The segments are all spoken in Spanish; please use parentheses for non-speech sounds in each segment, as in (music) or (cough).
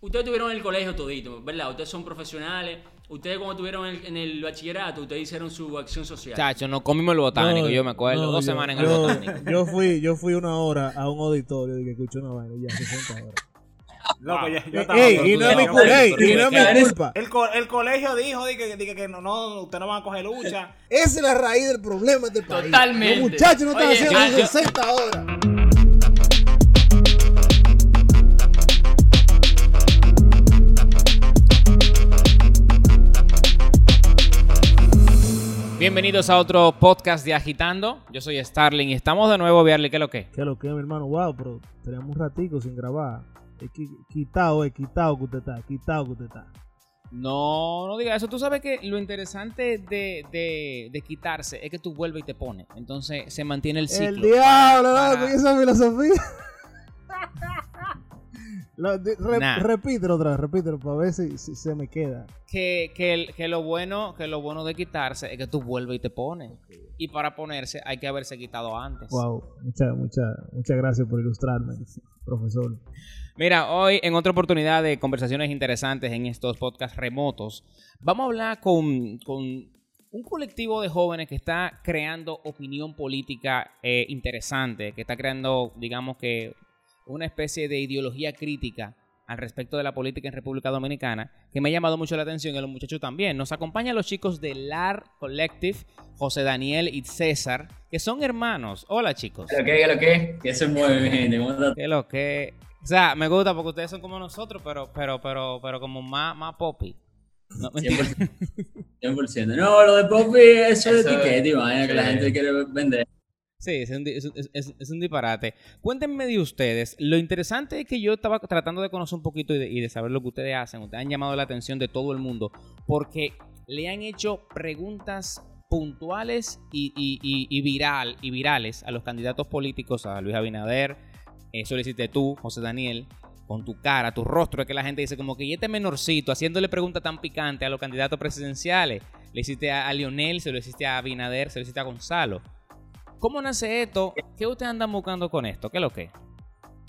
ustedes tuvieron el colegio todito, ¿verdad? Ustedes son profesionales. Ustedes cuando estuvieron en, el bachillerato, ustedes hicieron su acción social. Chacho, nos comimos el botánico, yo me acuerdo. dos semanas en el botánico. (laughs) Yo fui, yo fui una hora a un auditorio y que escuché una vaina ya 60 horas. (laughs) Loco, ya, yo estaba ey, y no es mi, y no es mi culpa. El, el colegio dijo que, que, que no, no, usted no van a coger lucha. Esa es la raíz del problema de este país. Totalmente. Los muchachos no están haciendo 60 horas. Bienvenidos a otro podcast de Agitando. Yo soy Starling y estamos de nuevo, Viarle, ¿qué es lo que? ¿Qué es lo que, mi hermano? Wow, pero tenemos un ratico sin grabar. quitado, eh, quitado que usted está, quitado que usted está. No, no diga eso. Tú sabes que lo interesante de, de, de quitarse es que tú vuelves y te pones. Entonces se mantiene el ciclo. El diablo, no, esa filosofía. (laughs) repítelo otra vez, repítelo para ver si, se me queda. Que, que, lo bueno, que lo bueno de quitarse es que tú vuelves y te pones. Y para ponerse hay que haberse quitado antes. Wow, muchas muchas muchas gracias por ilustrarme, profesor. Mira, hoy en otra oportunidad de conversaciones interesantes en estos podcasts remotos, vamos a hablar con, con un colectivo de jóvenes que está creando opinión política eh, interesante, que está creando, digamos que, una especie de ideología crítica al respecto de la política en República Dominicana, que me ha llamado mucho la atención y los muchachos también. Nos acompañan los chicos de LAR Collective, José Daniel y César, que son hermanos. Hola, chicos. ¿Qué lo que? ¿Qué lo que? ¿Qué se mueve, gente? ¿Qué lo que? O sea, me gusta porque ustedes son como nosotros, pero pero pero pero como más, más poppy. No, 100%. 100%. No, lo de poppy, eso, es etiqueta, que la gente quiere vender. Sí, es un, disparate. Cuéntenme de ustedes. Lo interesante es que yo estaba tratando de conocer un poquito y de, saber lo que ustedes hacen. Ustedes han llamado la atención de todo el mundo porque le han hecho preguntas puntuales y, viral, y virales a los candidatos políticos, a Luis Abinader, eso lo hiciste tú, José Daniel, con tu cara, tu rostro, es que la gente dice como que y este menorcito haciéndole preguntas tan picantes a los candidatos presidenciales. Le hiciste a, a Lionel, se lo hiciste a Abinader, se lo hiciste a Gonzalo. ¿Cómo nace esto? ¿Qué ustedes andan buscando con esto? ¿Qué es lo que?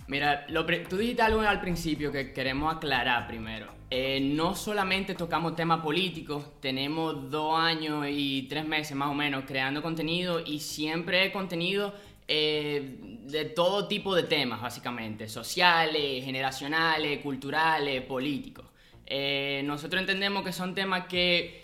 Mira, tú dijiste algo al principio que queremos aclarar primero. Eh, no solamente tocamos temas políticos, tenemos dos años y tres meses más o menos creando contenido y siempre contenido eh, de todo tipo de temas, básicamente, sociales, generacionales, culturales, políticos. Eh, nosotros entendemos que son temas que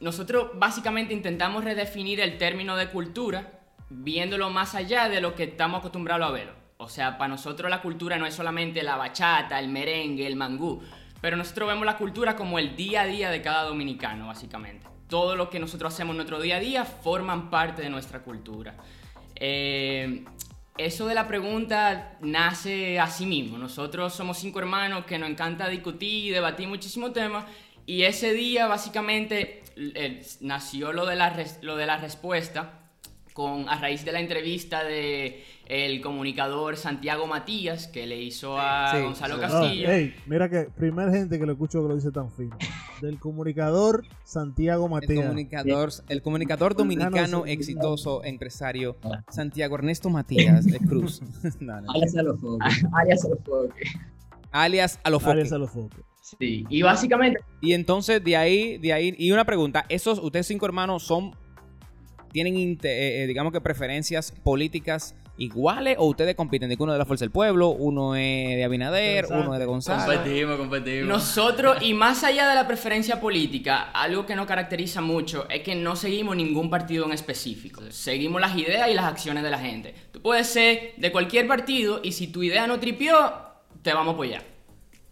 nosotros básicamente intentamos redefinir el término de cultura viéndolo más allá de lo que estamos acostumbrados a verlo. O sea, para nosotros la cultura no es solamente la bachata, el merengue, el mangú, pero nosotros vemos la cultura como el día a día de cada dominicano, básicamente. Todo lo que nosotros hacemos en nuestro día a día forman parte de nuestra cultura. Eh, eso de la pregunta nace así mismo. Nosotros somos cinco hermanos que nos encanta discutir y debatir muchísimos temas. Y ese día básicamente eh, nació lo de, la lo de la respuesta con, a raíz de la entrevista de el comunicador Santiago Matías que le hizo a Gonzalo Castillo. mira que primer gente que lo escucho que lo dice tan fino. Del comunicador Santiago Matías. El comunicador, el comunicador dominicano exitoso empresario Santiago Ernesto Matías de Cruz. (laughs) Alias Alofoque. (laughs) Alias Alofoque. Alias Alofoque. Alias Alofoque. Sí, y básicamente. Y entonces de ahí, de ahí, y una pregunta, esos, ustedes cinco hermanos son tienen, eh, eh, digamos que preferencias políticas iguales o ustedes compiten? De que uno de la Fuerza del Pueblo, uno es de Abinader, uno es de Gonzalo. Competimos, competimos. Nosotros, y más allá de la preferencia política, algo que nos caracteriza mucho es que no seguimos ningún partido en específico. Seguimos las ideas y las acciones de la gente. Tú puedes ser de cualquier partido y si tu idea no tripió, te vamos a apoyar.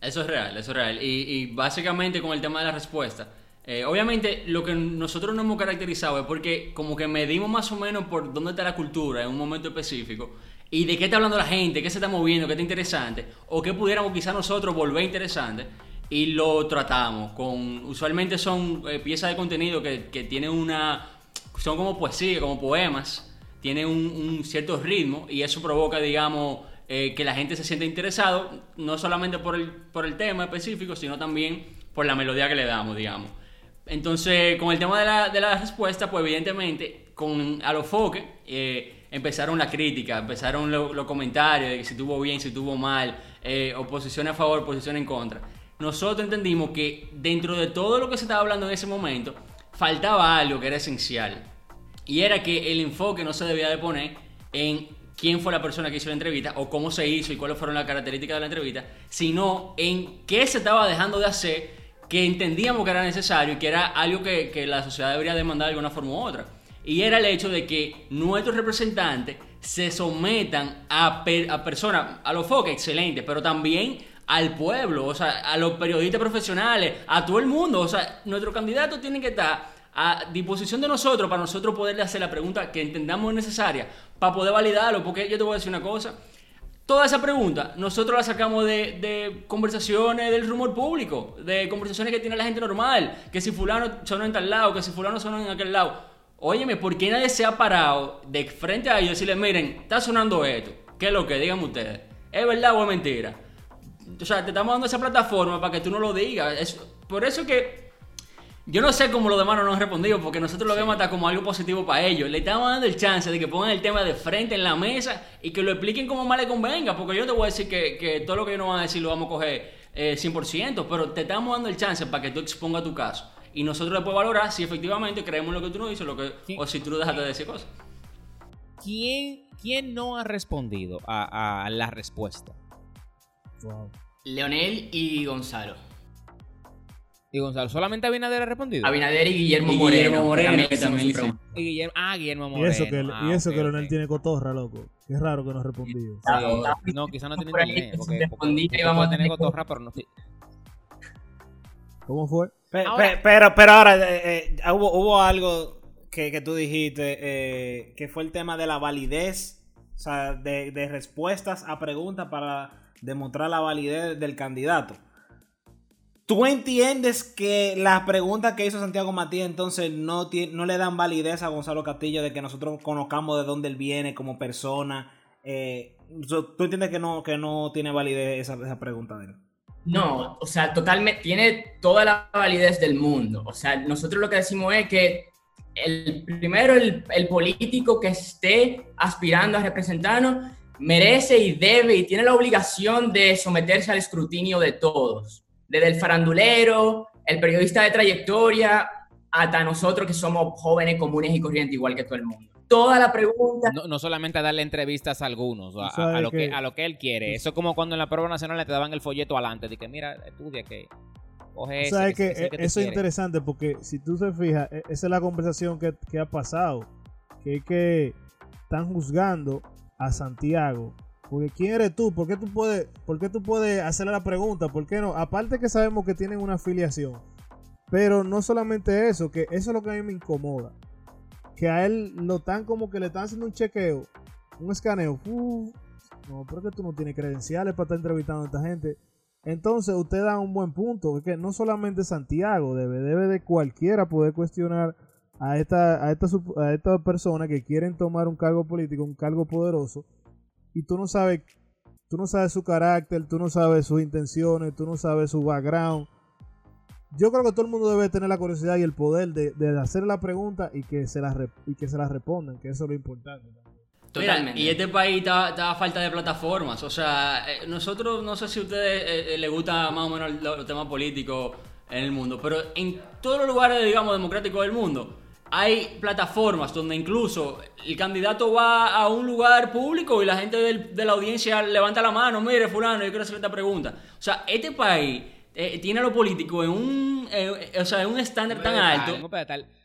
Eso es real, eso es real. Y, y básicamente con el tema de la respuesta eh, obviamente lo que nosotros no hemos caracterizado es porque como que medimos más o menos por dónde está la cultura en un momento específico y de qué está hablando la gente, qué se está moviendo, qué está interesante o qué pudiéramos quizá nosotros volver interesante y lo tratamos con usualmente son eh, piezas de contenido que, que tienen una son como poesía, como poemas, tienen un, cierto ritmo y eso provoca digamos eh, que la gente se sienta interesado no solamente por el, por el tema específico sino también por la melodía que le damos digamos entonces, con el tema de la, de la respuesta, pues evidentemente, con Alofoque, eh, empezaron la crítica, empezaron los comentarios de que si tuvo bien, si tuvo mal, eh, oposición a favor, oposición en contra. nosotros entendimos que dentro de todo lo que se estaba hablando en ese momento, faltaba algo que era esencial. Y era que el enfoque no se debía de poner en quién fue la persona que hizo la entrevista o cómo se hizo y cuáles fueron las características de la entrevista, sino en qué se estaba dejando de hacer que entendíamos que era necesario y que era algo que, que la sociedad debería demandar de alguna forma u otra. Y era el hecho de que nuestros representantes se sometan a, per- a personas, a los foques, excelente, pero también al pueblo, o sea, a los periodistas profesionales, a todo el mundo. O sea, nuestros candidatos tienen que estar a disposición de nosotros para nosotros poderle hacer la pregunta que entendamos necesaria para poder validarlo. Porque yo te voy a decir una cosa. Toda esa pregunta nosotros la sacamos de, conversaciones del rumor público, de conversaciones que tiene la gente normal, que si fulano sonó en tal lado, que si fulano sonó en aquel lado. Óyeme, ¿por qué nadie se ha parado de frente a ellos y decirle, miren, está sonando esto? ¿Qué es lo que? Díganme ustedes. ¿Es verdad o es mentira? O sea, te estamos dando esa plataforma para que tú no lo digas. Es, por eso que yo no sé cómo los demás no nos han respondido, porque nosotros lo vemos hasta como algo positivo para ellos. Le estamos dando el chance de que pongan el tema de frente en la mesa y que lo expliquen como más les convenga, porque yo te voy a decir que, que todo lo que ellos nos van a decir lo vamos a coger eh, 100%, pero te estamos dando el chance para que tú expongas tu caso. Y nosotros después valorar si efectivamente creemos lo que tú nos dices lo que, Sí. o si tú dejaste de decir cosas. ¿Quién, quién no ha respondido a, a la respuesta? Wow. Leonel y Gonzalo. Y Gonzalo, ¿solamente Abinader ha respondido? Abinader y Guillermo Y Moreno. Guillermo Moreno, que hicieron también su hizo. pregunta. Y Guillermo, ah, Guillermo Y Moreno. eso que, ah, y eso que Leonel tiene cotorra, loco. Qué raro que no ha respondido. Sí, no, quizás no tiene internet. que Porque, y vamos a tener cotorra, pero no sé. ¿Cómo fue? Pe- Ahora- pe- pero, pero ahora, eh, eh, hubo, hubo algo que, que tú dijiste, eh, que fue el tema de la validez, o sea, de, de respuestas a preguntas para demostrar la validez del candidato. ¿Tú entiendes que las preguntas que hizo Santiago Matías entonces no, le dan validez a Gonzalo Castillo de que nosotros conozcamos de dónde él viene como persona? Eh, ¿Tú entiendes que no, que no tiene validez esa, pregunta de él? No, o sea, totalmente, tiene toda la validez del mundo. O sea, nosotros lo que decimos es que el primero, el político que esté aspirando a representarnos merece y debe y tiene la obligación de someterse al escrutinio de todos. Desde el farandulero, el periodista de trayectoria, hasta nosotros que somos jóvenes comunes y corrientes igual que todo el mundo. Toda la pregunta No, no solamente a darle entrevistas a algunos, a, lo que, que- a lo que él quiere. Eso es como cuando en la prueba nacional te daban el folleto adelante. De que mira, estudia que coge ese. ¿Sabes que, que ese que tú Eso es interesante porque si tú te fijas, e- esa es la conversación que, que ha pasado. Que es que están juzgando a Santiago. Porque ¿quién eres tú? ¿Por qué tú puedes, por qué tú puedes hacerle la pregunta? ¿Por qué no? Aparte que sabemos que tienen una afiliación. Pero no solamente eso, que eso es lo que a mí me incomoda. Que a él lo están como que le están haciendo un chequeo, un escaneo. No, pero que tú no tienes credenciales para estar entrevistando a esta gente. Entonces usted da un buen punto, que no solamente Santiago debe, debe de cualquiera poder cuestionar a esta, a esta, a esta persona que quieren tomar un cargo político, un cargo poderoso, y tú no sabes, tú no sabes su carácter, tú no sabes sus intenciones, tú no sabes su background. Yo creo que todo el mundo debe tener la curiosidad y el poder de, de hacer la pregunta y que se la y que se la respondan, que eso es lo importante. Mira, totalmente. y este país está, está a falta de plataformas. O sea, eh, nosotros, no sé si a ustedes eh, eh, les gusta más o menos lo- los temas políticos en el mundo, pero en todos los lugares, digamos, democráticos del mundo, hay plataformas donde incluso el candidato va a un lugar público y la gente del- de la audiencia levanta la mano, mire, fulano, yo quiero hacerle esta pregunta. O sea, este país eh, tiene a lo político en un, eh, o sea, en un estándar tan alto.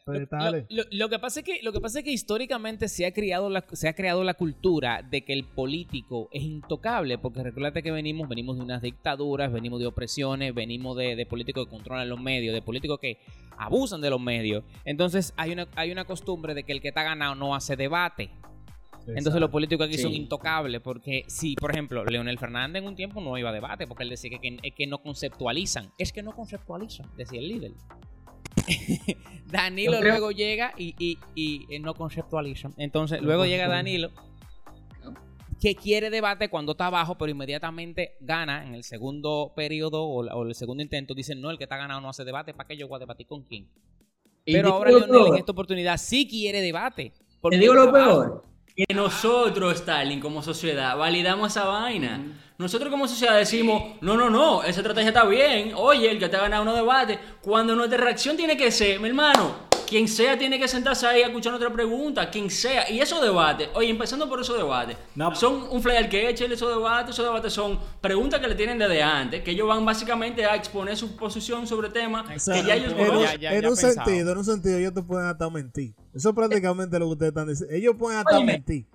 Lo, Pedestales. lo- que pasa es que lo que pasa es que históricamente se ha creado la, se ha creado la cultura de que el político es intocable porque recuerda que venimos venimos de unas dictaduras venimos de opresiones venimos de, de políticos que controlan los medios de políticos que abusan de los medios entonces hay una hay una costumbre de que el que está ganado no hace debate entonces los políticos aquí son intocables porque si, por ejemplo, Leonel Fernández en un tiempo no iba a debate porque él decía que, que no conceptualizan. Es que no conceptualizan, decía el líder. (laughs) Danilo creo- luego llega y, y, y, eh, no conceptualizan. Entonces luego llega Danilo que quiere debate cuando está abajo, pero inmediatamente gana en el segundo periodo o, el segundo intento. Dicen, no, el que está ganado no hace debate, ¿para qué yo voy a debatir con quién? Pero ahora lo Leonel en esta oportunidad sí quiere debate. Te digo lo abajo. peor. que nosotros, Stalin, como sociedad, validamos esa vaina. Nosotros como sociedad decimos, no, no, no, esa estrategia está bien. Oye, el que te ha ganado unos debates. Cuando nuestra reacción tiene que ser, mi hermano, quien sea tiene que sentarse ahí a escuchar otra pregunta, quien sea. Y esos debates, oye, empezando por esos debates, No. son un flyer que eche esos debates. Esos debates son preguntas que le tienen desde antes, que ellos van básicamente a exponer su posición sobre temas que ya ellos en, Ya, ya, en ya un pensado. sentido, en un sentido, ellos te pueden hasta mentir. Eso es prácticamente lo que ustedes están diciendo. Ellos pueden hasta Óyeme. mentir.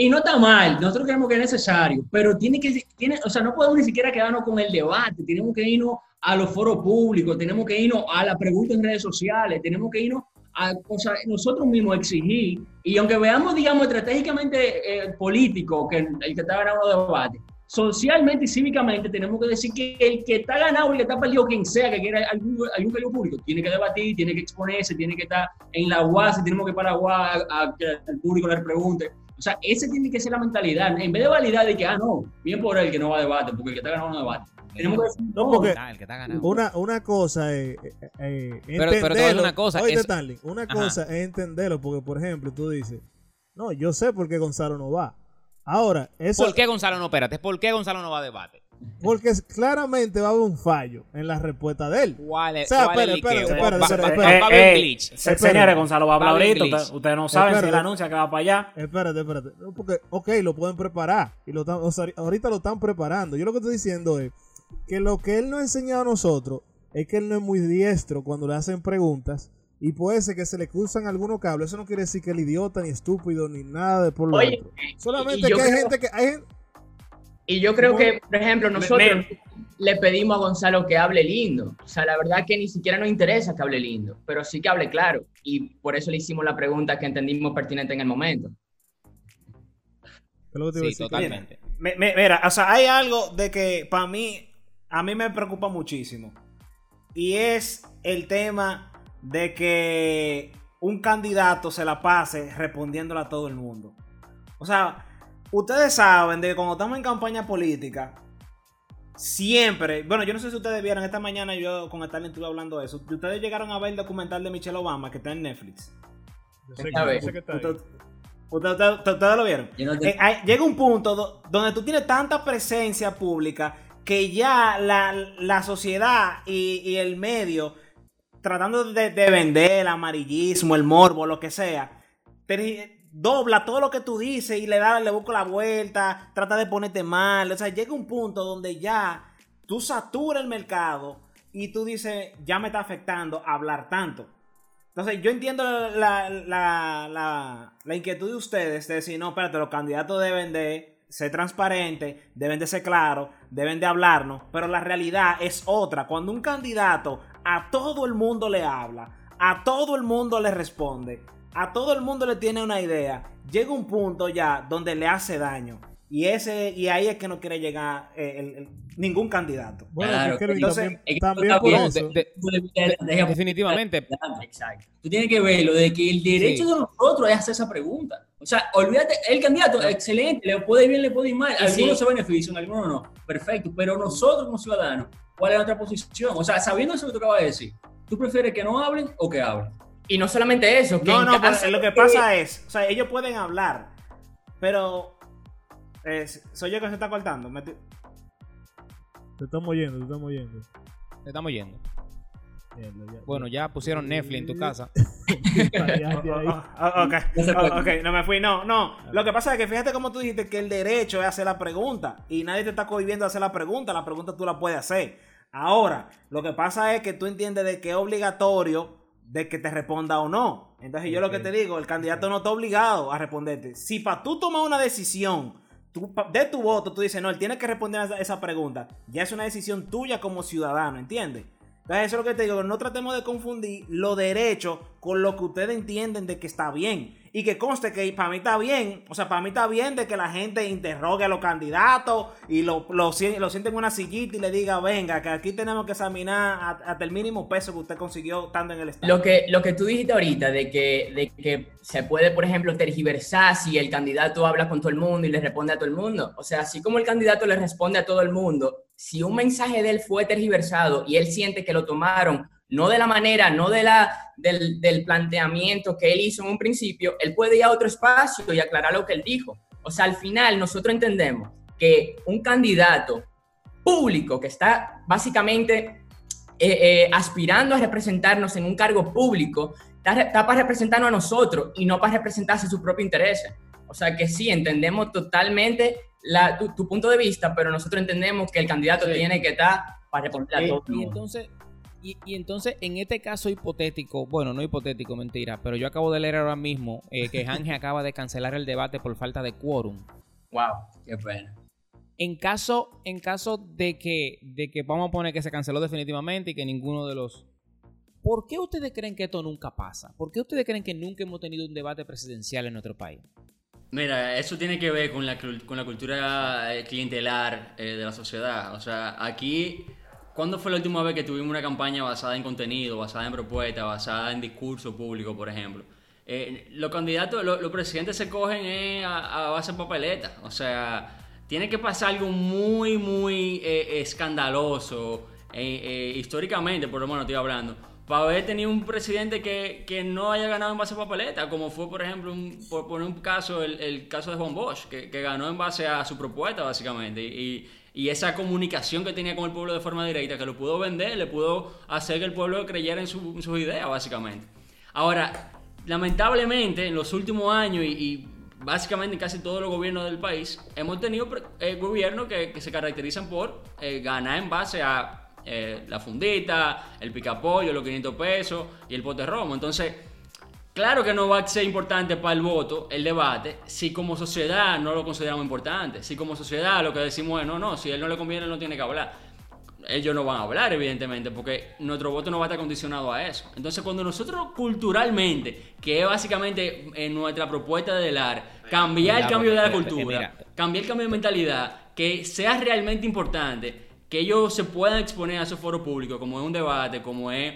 Y no está mal, nosotros creemos que es necesario, pero tiene que, tiene, o sea, no podemos ni siquiera quedarnos con el debate, tenemos que irnos a los foros públicos, tenemos que irnos a la pregunta en redes sociales, tenemos que irnos a nosotros mismos exigir, y aunque veamos, digamos, estratégicamente eh, político, que el que está ganando los debates, socialmente y cívicamente tenemos que decir que el que está ganado y el que está perdido, quien sea que quiera algún, algún cargo público, tiene que debatir, tiene que exponerse, tiene que estar en la UAS, tenemos que ir para la UAS a, a que el público le pregunte. O sea, esa tiene que ser la mentalidad. En vez de validar de que, ah, no, bien por el que no va a debate, porque el que está ganando no debate. Tenemos que decir, No, porque- Ah, el que está ganando. Una, una cosa es eh, eh, Pero- pero te una cosa, Oíste, eso- Stanley, una Ajá. cosa es entenderlo, porque por ejemplo, tú dices, no, yo sé por qué Gonzalo no va. Ahora, eso ¿Por qué Gonzalo no, espérate, ¿por qué Gonzalo no va a debate? Porque es- claramente va a haber un fallo en la respuesta de él. ¿Cuál es, O sea, el espera, espera, Va- espera, va- a haber Eh, un eh, glitch. se- Espera. Señores, Gonzalo va a hablar ahorita. glitch. Usted- Ustedes no saben si él anuncia que va para allá. Espérate, espérate. Porque, ok, lo pueden preparar. Y lo están- o sea, ahorita lo están preparando. Yo lo que estoy diciendo es que lo que él nos ha enseñado a nosotros es que él no es muy diestro cuando le hacen preguntas. Y puede ser que se le cruzan algunos cables. Eso no quiere decir que él idiota, ni estúpido, ni nada de por lo Oye, otro. Solamente que hay creo- gente que. Hay gente, Y yo creo que, por ejemplo, nosotros me- le pedimos a Gonzalo que hable lindo. O sea, la verdad que ni siquiera nos interesa que hable lindo, pero sí que hable claro. Y por eso le hicimos la pregunta que entendimos pertinente en el momento. ¿qué es lo que te iba a Sí, totalmente. Me- me- mira, o sea, hay algo de que para mí, a mí me preocupa muchísimo. Y es el tema de que un candidato se la pase respondiéndole a todo el mundo. O sea, ustedes saben de que cuando estamos en campaña política, siempre, bueno, yo no sé si ustedes vieron, esta mañana yo con Stalin estuve hablando de eso. Ustedes llegaron a ver el documental de Michelle Obama que está en Netflix. Yo sé que- Esta vez. yo sé que está ahí. Ustedes, ustedes- ustedes- ustedes lo vieron. yo no te- Eh, hay- llega un punto do- donde tú tienes tanta presencia pública que ya la, la sociedad y, y el medio, tratando de, de vender el amarillismo, el morbo, lo que sea, te- dobla todo lo que tú dices y le da, le busca la vuelta, trata de ponerte mal. O sea, llega un punto donde ya tú saturas el mercado y tú dices, ya me está afectando hablar tanto. Entonces, yo entiendo la, la- la- la inquietud de ustedes de decir, no, espérate, los candidatos deben de ser transparentes, deben de ser claros, deben de hablarnos, pero la realidad es otra. Cuando un candidato a todo el mundo le habla, a todo el mundo le responde, a todo el mundo le tiene una idea, llega un punto ya donde le hace daño. Y ese y ahí es que no quiere llegar eh, el- el- ningún candidato. Bueno, Claro, que Kelvin, entonces, también, es que también está por bien, eso. de- de- tú le- deja- definitivamente. Exacto. Tú tienes que verlo de que el derecho Sí. de nosotros es hacer esa pregunta. O sea, olvídate, el candidato, excelente, le puede ir bien, le puede ir mal. Algunos sí. se benefician, algunos no. Perfecto. Pero nosotros como ciudadanos, ¿cuál es nuestra posición? O sea, sabiendo eso que tú acabas de decir, ¿tú prefieres que no hablen o que hablen? Y no solamente eso, que No, no, pero lo que de- pasa es, o sea, ellos pueden hablar, pero eh, soy yo que se está cortando. Me Te estamos oyendo, te estamos oyendo. Te estamos yendo. Mierda, ya- Bueno, ya pusieron Netflix en tu casa. (laughs) (laughs) Oh, oh, ok, No se puede. oh, ok, no me fui, no, no. Lo que pasa es que fíjate como tú dijiste que el derecho es hacer la pregunta y nadie te está cohibiendo a hacer la pregunta, la pregunta tú la puedes hacer. Ahora, lo que pasa es que tú entiendes de que es obligatorio de que te responda o no. Entonces yo lo que te digo, el candidato no está obligado a responderte. Si para tú tomar una decisión tú, de tu voto, tú dices, no, él tiene que responder a esa, esa pregunta, ya es una decisión tuya como ciudadano, ¿entiendes? Entonces eso es lo que te digo, no tratemos de confundir lo derecho con lo que ustedes entienden de que está bien. Y que conste que para mí está bien, o sea, para mí está bien de que la gente interrogue a los candidatos y lo, lo, lo sienten en una sillita y le diga, venga, que aquí tenemos que examinar hasta el mínimo peso que usted consiguió estando en el Estado. Lo que, lo que tú dijiste ahorita, de que, de que se puede, por ejemplo, tergiversar si el candidato habla con todo el mundo y le responde a todo el mundo. O sea, así como el candidato le responde a todo el mundo, si un mensaje de él fue tergiversado y él siente que lo tomaron no de la manera, no de la, del, planteamiento que él hizo en un principio, él puede ir a otro espacio y aclarar lo que él dijo. O sea, al final nosotros entendemos que un candidato público que está básicamente eh, eh, aspirando a representarnos en un cargo público, está, está, para representarnos a nosotros y no para representarse sus propios intereses. O sea que sí, entendemos totalmente la, tu, tu, punto de vista, pero nosotros entendemos que el candidato sí. tiene que estar para responder a todo. Y entonces, y, y, entonces, en este caso hipotético, bueno, no hipotético, mentira, pero yo acabo de leer ahora mismo eh, que (laughs) Ángel acaba de cancelar el debate por falta de quórum. Wow, qué pena. En caso, en caso de que, de que vamos a poner que se canceló definitivamente y que ninguno de los... ¿Por qué ustedes creen que esto nunca pasa? ¿Por qué ustedes creen que nunca hemos tenido un debate presidencial en nuestro país? Mira, eso tiene que ver con la, con la cultura eh, clientelar eh, de la sociedad. O sea, aquí, ¿cuándo fue la última vez que tuvimos una campaña basada en contenido, basada en propuesta, basada en discurso público, por ejemplo? Eh, los candidatos, los, presidentes se cogen eh, a, base de papeleta. O sea, tiene que pasar algo muy, muy escandaloso, históricamente, por lo menos estoy hablando, para haber tenido un presidente que, que, no haya ganado en base a papeleta, como fue, por ejemplo, por poner un caso, el, el, caso de Juan Bosch, que, que, ganó en base a su propuesta, básicamente. Y, y, esa comunicación que tenía con el pueblo de forma directa, que lo pudo vender, le pudo hacer que el pueblo creyera en, su, sus ideas, básicamente. Ahora, lamentablemente, en los últimos años y, y básicamente en casi todos los gobiernos del país, hemos tenido eh, gobiernos que, que, se caracterizan por eh, ganar en base a eh, la fundita, el picapollo, los 500 pesos y el pote romo. Entonces, claro que no va a ser importante para el voto el debate si como sociedad no lo consideramos importante. Si como sociedad lo que decimos es, no, no, si a él no le conviene, no tiene que hablar. Ellos no van a hablar, evidentemente, porque nuestro voto no va a estar condicionado a eso. Entonces, cuando nosotros culturalmente, que es básicamente en nuestra propuesta de LAR, cambiar el cambio de la cultura, cambiar el cambio de mentalidad, que sea realmente importante, que ellos se puedan exponer a esos foros públicos, como es un debate, como es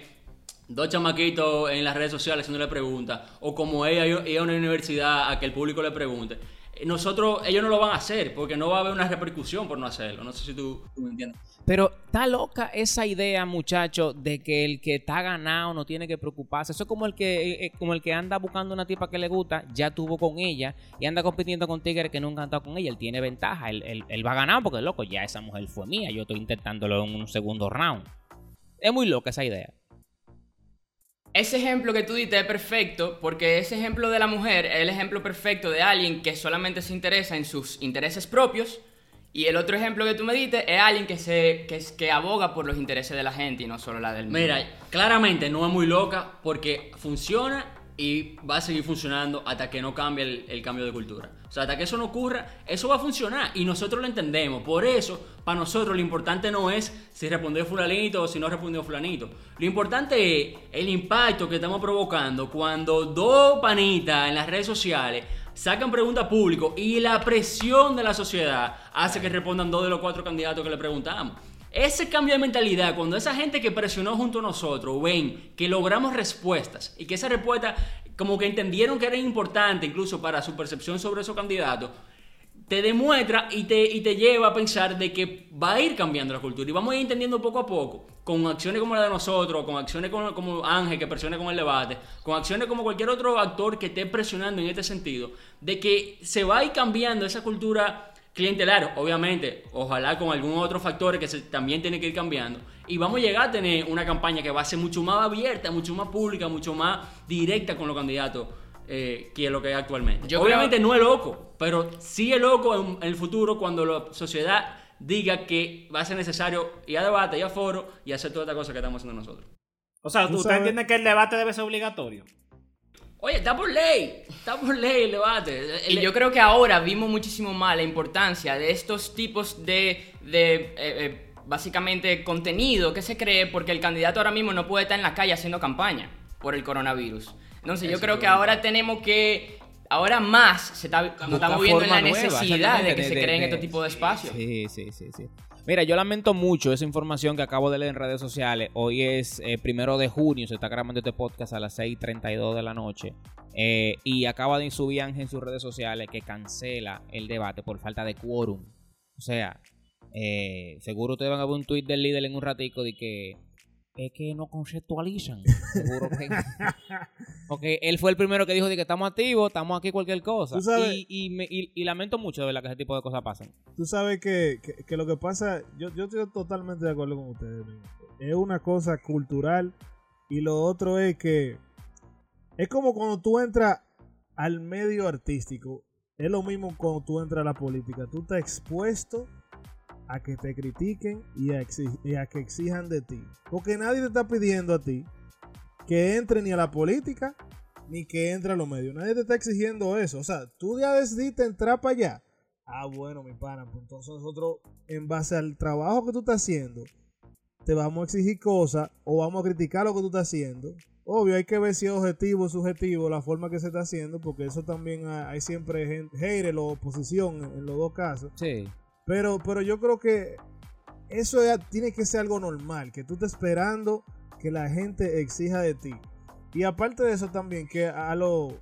dos chamaquitos en las redes sociales haciéndole preguntas, o como es ir a una universidad a que el público le pregunte. Nosotros, ellos no lo van a hacer, porque no va a haber una repercusión por no hacerlo. No sé si tú, me entiendes. Pero está loca esa idea, muchacho, de que el que está ganado no tiene que preocuparse. Eso es como el que, eh, como el que anda buscando una tipa que le gusta, ya tuvo con ella y anda compitiendo con tigres que nunca han estado con ella. Él tiene ventaja, él, él, él va a ganar porque, loco, ya esa mujer fue mía. Yo estoy intentándolo en un segundo round. Es muy loca esa idea. Ese ejemplo que tú diste es perfecto porque ese ejemplo de la mujer es el ejemplo perfecto de alguien que solamente se interesa en sus intereses propios y el otro ejemplo que tú me diste es alguien que, se, que, que aboga por los intereses de la gente y no solo la del mundo. Mira, claramente no es muy loca porque funciona y va a seguir funcionando hasta que no cambie el, cambio de cultura. O sea, hasta que eso no ocurra, eso va a funcionar y nosotros lo entendemos. Por eso, para nosotros lo importante no es si respondió fulanito o si no respondió fulanito. Lo importante es el impacto que estamos provocando cuando dos panitas en las redes sociales sacan preguntas públicas y la presión de la sociedad hace que respondan dos de los cuatro candidatos que le preguntamos. Ese cambio de mentalidad, cuando esa gente que presionó junto a nosotros ven que logramos respuestas y que esa respuesta como que entendieron que era importante incluso para su percepción sobre esos candidatos, te demuestra y te, y te lleva a pensar de que va a ir cambiando la cultura. Y vamos a ir entendiendo poco a poco, con acciones como la de nosotros, con acciones como, como Ángel que presiona con el debate, con acciones como cualquier otro actor que esté presionando en este sentido, de que se va a ir cambiando esa cultura clientelar, obviamente, ojalá con algún otro factor que se, también tiene que ir cambiando. Y vamos a llegar a tener una campaña que va a ser mucho más abierta, mucho más pública, mucho más directa con los candidatos eh, que lo que es actualmente. Yo obviamente creo... no es loco, pero sí es loco en, en, el futuro cuando la sociedad diga que va a ser necesario ir a debate, ir a foro y hacer toda esta cosa que estamos haciendo nosotros. O sea, ¿tú, ¿usted entiende que el debate debe ser obligatorio? Oye, está por ley, está por ley el debate. Y yo creo que ahora vimos muchísimo más la importancia de estos tipos de, de eh, eh, básicamente contenido que se cree porque el candidato ahora mismo no puede estar en la calle haciendo campaña por el coronavirus. Entonces Eso yo creo que ahora tenemos que, ahora más se está, nos estamos viendo en la necesidad nueva, de que de, se creen de, este tipo de espacios. Sí, sí, sí, sí. Mira, yo lamento mucho esa información que acabo de leer en redes sociales. Hoy es eh, primero de junio, se está grabando este podcast a las 6:32 de la noche. Eh, y acaba de subir Ángel en sus redes sociales que cancela el debate por falta de quórum. O sea, eh, seguro ustedes van a ver un tweet del líder en un ratico de que es que no conceptualizan. (laughs) Seguro que. (laughs) Porque él fue el primero que dijo de que estamos activos, estamos aquí cualquier cosa. Y, y, me- y- y lamento mucho de verdad que ese tipo de cosas pasen. Tú sabes que, que- que lo que pasa, yo, yo estoy totalmente de acuerdo con ustedes. mi gente. Es una cosa cultural y lo otro es que es como cuando tú entras al medio artístico, es lo mismo cuando tú entras a la política. Tú estás expuesto a que te critiquen y a, que exijan de ti. Porque nadie te está pidiendo a ti que entre ni a la política ni que entre a los medios. Nadie te está exigiendo eso. O sea, tú ya decidiste entrar para allá. Ah, bueno, mi pana, pues entonces nosotros, en base al trabajo que tú estás haciendo, te vamos a exigir cosas o vamos a criticar lo que tú estás haciendo. Obvio, hay que ver si es objetivo o subjetivo la forma que se está haciendo, porque eso también hay, siempre gente, haters o oposición en los dos casos. Sí. Pero, pero yo creo que eso ya tiene que ser algo normal, que tú estés esperando que la gente exija de ti. Y aparte de eso también, que a los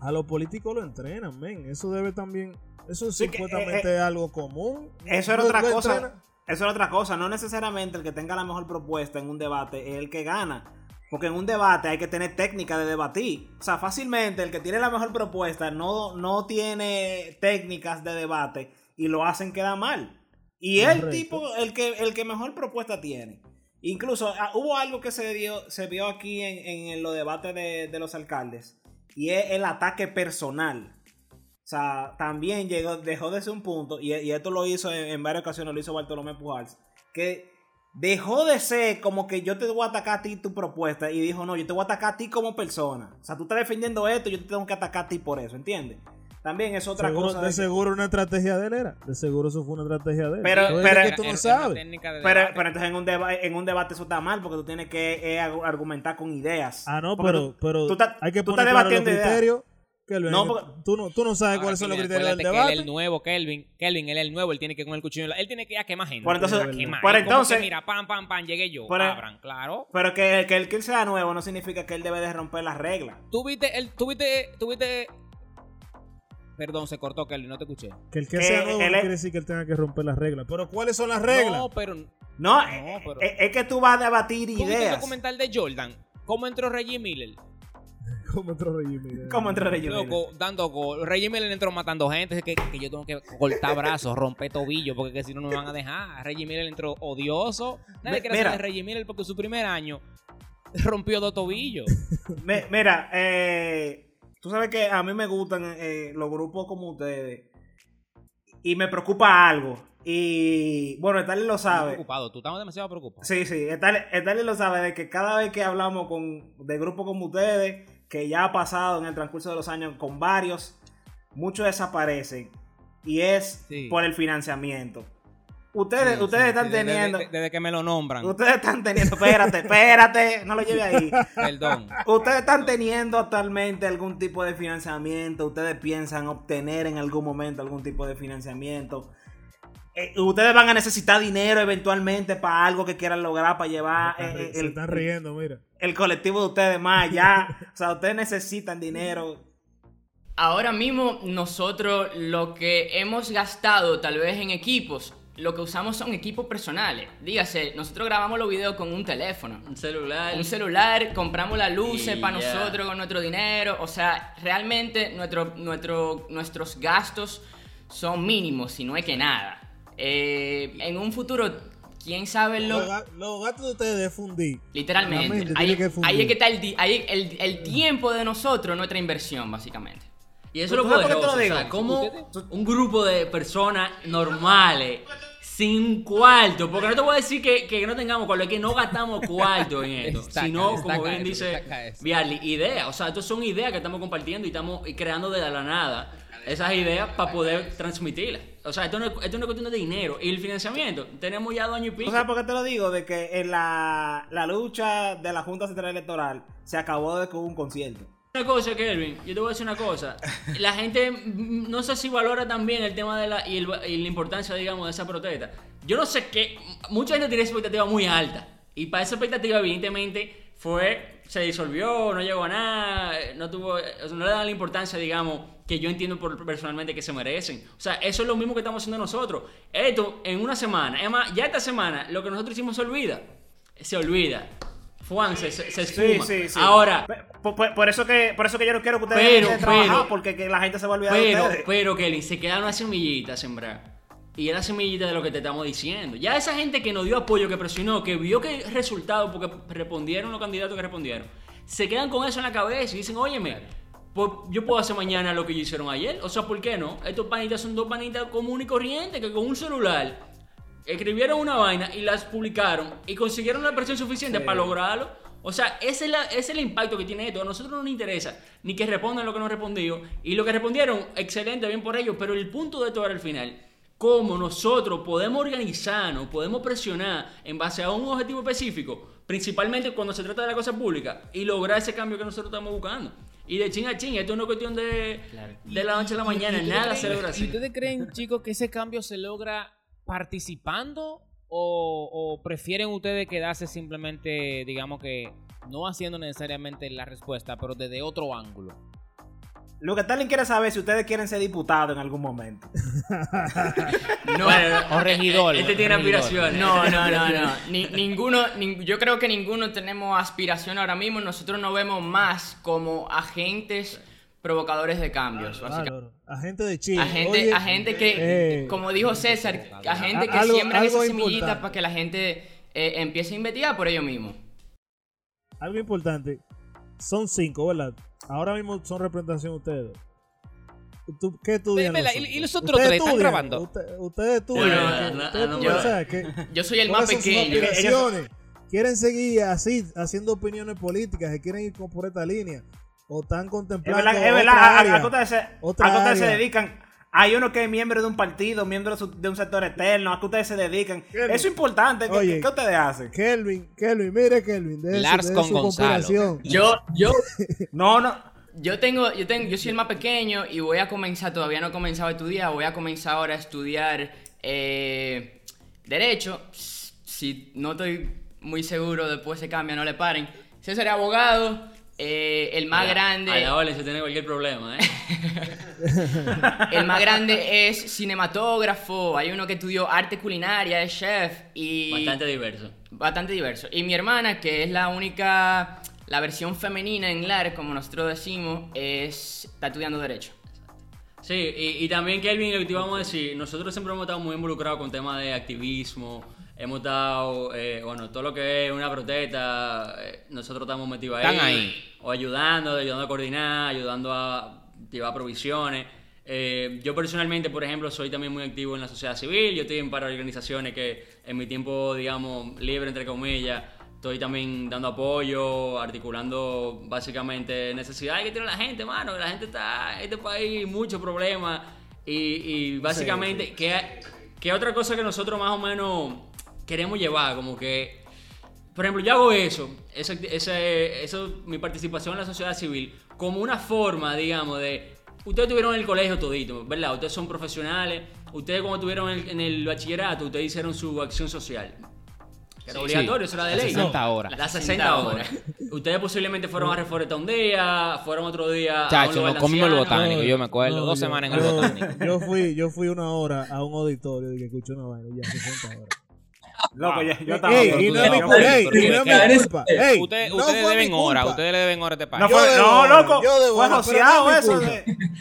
a los políticos lo entrenan, men. Eso debe también, eso Sí, que, supuestamente eh, es algo común. Eso era Lo- otra cosa. entrenan. Eso era otra cosa. No necesariamente el que tenga la mejor propuesta en un debate es el que gana. Porque en un debate hay que tener técnica de debatir. O sea, fácilmente el que tiene la mejor propuesta no, no tiene técnicas de debate y lo hacen quedar mal. Y el tipo, el que, el que mejor propuesta tiene. Incluso ah, hubo algo que se, dio, se vio aquí en, en los debates de, de los alcaldes. Y es el ataque personal. O sea, también llegó, dejó de ser un punto, y, y esto lo hizo en, en varias ocasiones, lo hizo Bartolomé Pujals, que dejó de ser como que yo te voy a atacar a ti tu propuesta, y dijo, no, yo te voy a atacar a ti como persona. O sea, tú estás defendiendo esto, yo te tengo que atacar a ti por eso, ¿entiendes? También es otra Seguro- cosa. de de que- seguro una estrategia de él era. De seguro eso fue una estrategia de él. Pero- pero- eso que tú no sabes. pero, debate. pero entonces en un, deba- en un debate eso está mal, porque tú tienes que eh, argu- argumentar con ideas. Ah, no, Porque pero, tú- pero tú estás- hay que tú poner claro los debatiendo ideas. criterios. Kelvin, No, que porque- tú, no, tú no sabes Ahora, cuáles son los criterios del que debate. Él es el nuevo, Kelvin. Kelvin, él es el nuevo, él tiene que ir con el cuchillo. Él tiene que ir a quemar gente. Por entonces- A quemar. por entonces- que, mira, pam, pam, pam, llegué yo. Por- abran, claro. Pero que, que el que él sea nuevo no significa que él debe de romper las reglas. Tú viste, el, tú viste, tú viste. Perdón, se cortó, Kelvin, no te escuché. Que el que, que sea nuevo él no es- quiere decir que él tenga que romper las reglas. Pero ¿cuáles son las reglas? No, pero. No, No, eh, pero- eh, es que tú vas a debatir ¿Tú viste el ideas. documental de Jordan? ¿Cómo entró Reggie Miller? (laughs) ¿Cómo entró Reggie Miller? ¿Cómo entró Reggie Miller? Loco, dando gol. Reggie Miller entró matando gente. Es que, que yo tengo que cortar brazos, (laughs) romper tobillos, porque que si no no me van a dejar. Reggie Miller entró odioso. Nadie quiere mira. saber de Reggie Miller porque su primer año rompió dos tobillos. (laughs) Me- mira, eh, tú sabes que a mí me gustan eh, los grupos como ustedes. Y me preocupa algo. Y bueno, Stanley lo sabe. preocupado, tú estás demasiado preocupado. Sí, sí, Stanley, Stanley lo sabe de que cada vez que hablamos con, de grupos como ustedes, que ya ha pasado en el transcurso de los años con varios, muchos desaparecen. Y es Sí. por el financiamiento. Ustedes, Sí, ustedes sí, están desde- teniendo. Desde, desde que me lo nombran. Ustedes están teniendo. Espérate, espérate, no lo lleve ahí. (laughs) Perdón. Ustedes están teniendo actualmente algún tipo de financiamiento. Ustedes piensan obtener en algún momento algún tipo de financiamiento. Eh, ustedes van a necesitar dinero eventualmente para algo que quieran lograr, para llevar Se están eh, ri- eh, se el, están riendo, mira. el colectivo de ustedes más allá. o sea, ustedes necesitan dinero. Ahora mismo nosotros lo que hemos gastado tal vez en equipos, lo que usamos son equipos personales. Dígase, nosotros grabamos los videos con un teléfono. Un celular. Un celular, compramos las luces para nosotros con nuestro dinero. O sea, realmente nuestro, nuestro, nuestros gastos son mínimos, si no es que nada. Eh, en un futuro, quién sabe lo... Los, ga- los gastos de ustedes de fundir. Literalmente. mente Ahí, que fundir. ahí es que está el, di- ahí el, el tiempo de nosotros, nuestra inversión, básicamente. Y eso es ¿Tú lo poderoso. lo O sea, como un grupo de personas normales, sin cuarto, porque no te voy a decir que, que no tengamos cuarto, es que no gastamos cuarto en esto, Destaca, sino, destaca como bien eso, dice. Viali, ideas. O sea, estas son ideas que estamos compartiendo y estamos creando de la nada esas ideas para poder transmitirlas. O sea, esto no, es, esto no es cuestión de dinero. Y el financiamiento, tenemos ya dos años y pico. ¿Tú sabes por qué te lo digo? De que en la, la lucha de la Junta Central Electoral se acabó de con un concierto. Una cosa, Kelvin, yo te voy a decir una cosa. La gente no sé si valora también el tema de la y, la importancia, digamos, de esa protesta. Yo no sé qué. Mucha gente tiene expectativa muy alta. Y para esa expectativa, evidentemente, fue. Se disolvió, no llegó a nada, no tuvo. no le dan la importancia, digamos, que yo entiendo personalmente que se merecen. O sea, eso es lo mismo que estamos haciendo nosotros. Esto, en una semana, es más, ya esta semana, lo que nosotros hicimos se olvida. se olvida. Juan se, se, se Sí, sí, sí. Ahora, Por, por- por eso que, por eso que yo no quiero que ustedes Pero, de trabajar, pero- porque que la gente se va a olvidar de pero, ustedes. pero, Kelly, se queda una semillita sembrar. Y es la semillita de lo que te estamos diciendo. Ya esa gente que nos dio apoyo, que presionó, que vio que resultado, porque respondieron los candidatos que respondieron, se quedan con eso en la cabeza y dicen, óyeme, pues, yo puedo hacer mañana lo que hicieron ayer. O sea, ¿por qué no? Estos panitas son dos panitas comunes y corrientes que con un celular escribieron una vaina y las publicaron y consiguieron la presión suficiente para lograrlo. O sea, ese es, la- ese es el impacto que tiene esto. A nosotros no nos interesa ni que respondan lo que no han respondido. Y lo que respondieron, excelente, bien por ellos. Pero el punto de todo era el final. Cómo nosotros podemos organizarnos, podemos presionar en base a un objetivo específico, principalmente cuando se trata de la cosa pública, y lograr ese cambio que nosotros estamos buscando. Y de ching a ching, esto no es cuestión de, de la noche a la mañana, ¿Y ustedes nada creen- se logra ¿Y así. ustedes creen, chicos, que ese cambio se logra participando o, o prefieren ustedes quedarse simplemente, digamos que, no haciendo necesariamente la respuesta, pero desde otro ángulo? Lo que Stalin quiere saber es si ustedes quieren ser diputados en algún momento. (laughs) No, Bueno, O regidor. Este tiene regidor. aspiraciones. No, no, no, no. (laughs) Ni- ninguno, nin- yo creo que ninguno tenemos aspiración ahora mismo. Nosotros nos vemos más como agentes provocadores de cambios, básicamente. Claro, agente de Chile. Agente, Oye, agente que, eh, como dijo César, agente que Algo- siembran algo esa semillita importante. para que la gente eh, empiece a investigar por ellos mismos. algo importante. Son cinco, ¿verdad? Ahora mismo son representación ustedes. ¿Tú, ¿Qué estudian? Los y- y los otros? otros ¿Ustedes tres están grabando. Usted- ustedes estudian. (laughs) Yo- soy el ¿cuáles más pequeño. ¿Quieren seguir así, haciendo opiniones políticas? ¿Se quieren ir por esta línea? ¿O están Es contemplando verdad, es otra verdad. A, área? a- a qué ustedes se, Otra a qué ustedes se área. dedican. Hay uno que es miembro de un partido, miembro de, un sector externo. ¿A qué ustedes se dedican? Kelvin. Eso es importante. ¿Qué, Oye. qué ustedes hacen? Kelvin, Kelvin, mire Kelvin, de Lars su, de con su Gonzalo. Yo, yo, (laughs) No, no. yo tengo, yo tengo, yo soy el más pequeño y voy a comenzar, todavía no he comenzado a estudiar, voy a comenzar ahora a estudiar eh, Derecho. Si no estoy muy seguro, después se cambia, no le paren. César es abogado, eh, el más A la- grande. A la hora se tiene cualquier problema, ¿eh? (laughs) El más grande es cinematógrafo, hay uno que estudió arte culinaria, es chef y... Bastante diverso. Bastante diverso. Y mi hermana, que es la única, la versión femenina en LAR, como nosotros decimos, es, está estudiando Derecho. Sí, y, y también, Kelvin, lo que te íbamos a decir, nosotros siempre hemos estado muy involucrados con temas de activismo, hemos estado, eh, bueno, todo lo que es una protesta, eh, nosotros estamos metidos ahí. Están ahí. O ayudando, ayudando a coordinar, ayudando a llevar provisiones. Eh, yo personalmente, por ejemplo, soy también muy activo en la sociedad civil, yo estoy en para organizaciones que en mi tiempo, digamos, libre, entre comillas, estoy también dando apoyo, articulando básicamente necesidades que tiene la gente, mano. La gente está en este país, muchos problemas. Y, y básicamente, ¿qué, qué otra cosa que nosotros más o menos queremos llevar? Como que, por ejemplo, yo hago eso, ese, ese- eso, mi participación en la sociedad civil, como una forma, digamos, de... Ustedes tuvieron en el colegio todito, ¿verdad? Ustedes son profesionales. Ustedes cuando tuvieron en el, en el bachillerato, ustedes hicieron su acción social. Que Era Sí, obligatorio, eso era de las ley. 60 horas. Las 60 horas. Ustedes posiblemente fueron a Reforeta un día, fueron otro día a un Chacho, nos comimos el botánico, yo me acuerdo. No, dos yo- semanas en el botánico. Yo fui, yo fui una hora a un auditorio y que escuché una vaina ya 60 horas. Loco, yo, yo estaba. Ey, y no es mi culpa, ey, no es mi culpa. Ey, Ustedes, ustedes deben hora, ustedes le deben hora a este país. No, fue, loco. Fue joseado eso.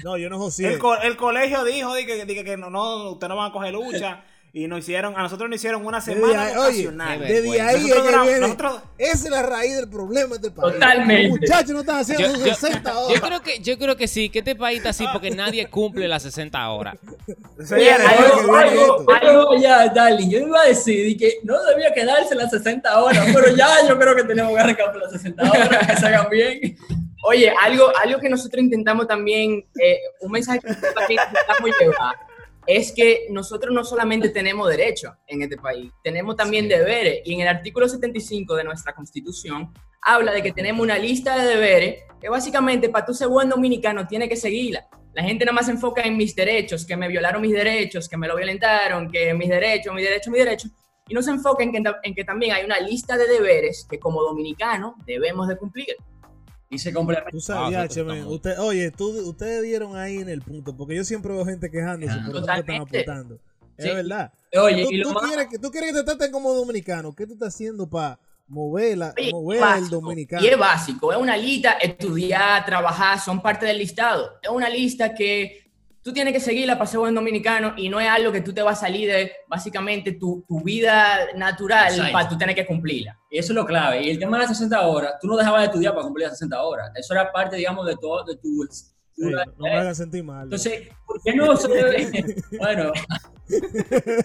No, yo no josé. El, co- el colegio dijo di que, di que, que no, no, ustedes no van a coger lucha. Y nos hicieron, a nosotros nos hicieron una Desde semana ahí- vocacional. qué Desde vergüenza. ahí es Nosotros duramos- viene. nosotros- Esa es la raíz del problema de este país. Totalmente. Los muchachos no están haciendo Yo- sus yo- 60 Yo horas. creo que, yo creo que sí, que este país está así porque nadie cumple las 60 horas. (laughs) Señores, Algo- oye, algo- oye, Algo ya, darling, yo iba a decir que no debía quedarse las 60 horas, pero ya yo creo que tenemos que arrancar por las 60 horas, que se hagan bien. Oye, algo, algo que nosotros intentamos también, eh, un mensaje que también intentamos llevar, es que nosotros no solamente tenemos derechos en este país, tenemos también deberes. Y en el artículo 75 de nuestra Constitución habla de que tenemos una lista de deberes que básicamente para tú ser buen dominicano tienes que seguirla. La gente nada más se enfoca en mis derechos, que me violaron mis derechos, que me lo violentaron, que mis derechos, mis derechos, mis derechos. Y no se enfoca en que, en que también hay una lista de deberes que como dominicanos debemos de cumplir. Y se complementa. Tú sabes, Ah, ya, usted, oye, tú, ustedes dieron ahí en el punto, porque yo siempre veo gente quejándose Ah, por eso que están aportando. Sí. Es verdad. Oye, tú, y lo tú más... quieres que, tú quieres que te traten como dominicano. ¿Qué tú estás haciendo para mover, la- Oye, mover es al básico, dominicano. Y es básico, es una lista, estudiar, trabajar, son parte del listado. Es una lista que tú tienes que seguirla para ser buen dominicano y no es algo que tú te vas a salir de básicamente tu, tu vida natural Exacto. para tú tener que cumplirla. Y eso es lo clave. Y el tema de las 60 horas, tú no dejabas de estudiar para cumplir las 60 horas. Eso era parte, digamos, de todo, de tu... Sí, no, no me hagan sentir mal. Entonces, ¿por qué no? (laughs) bueno,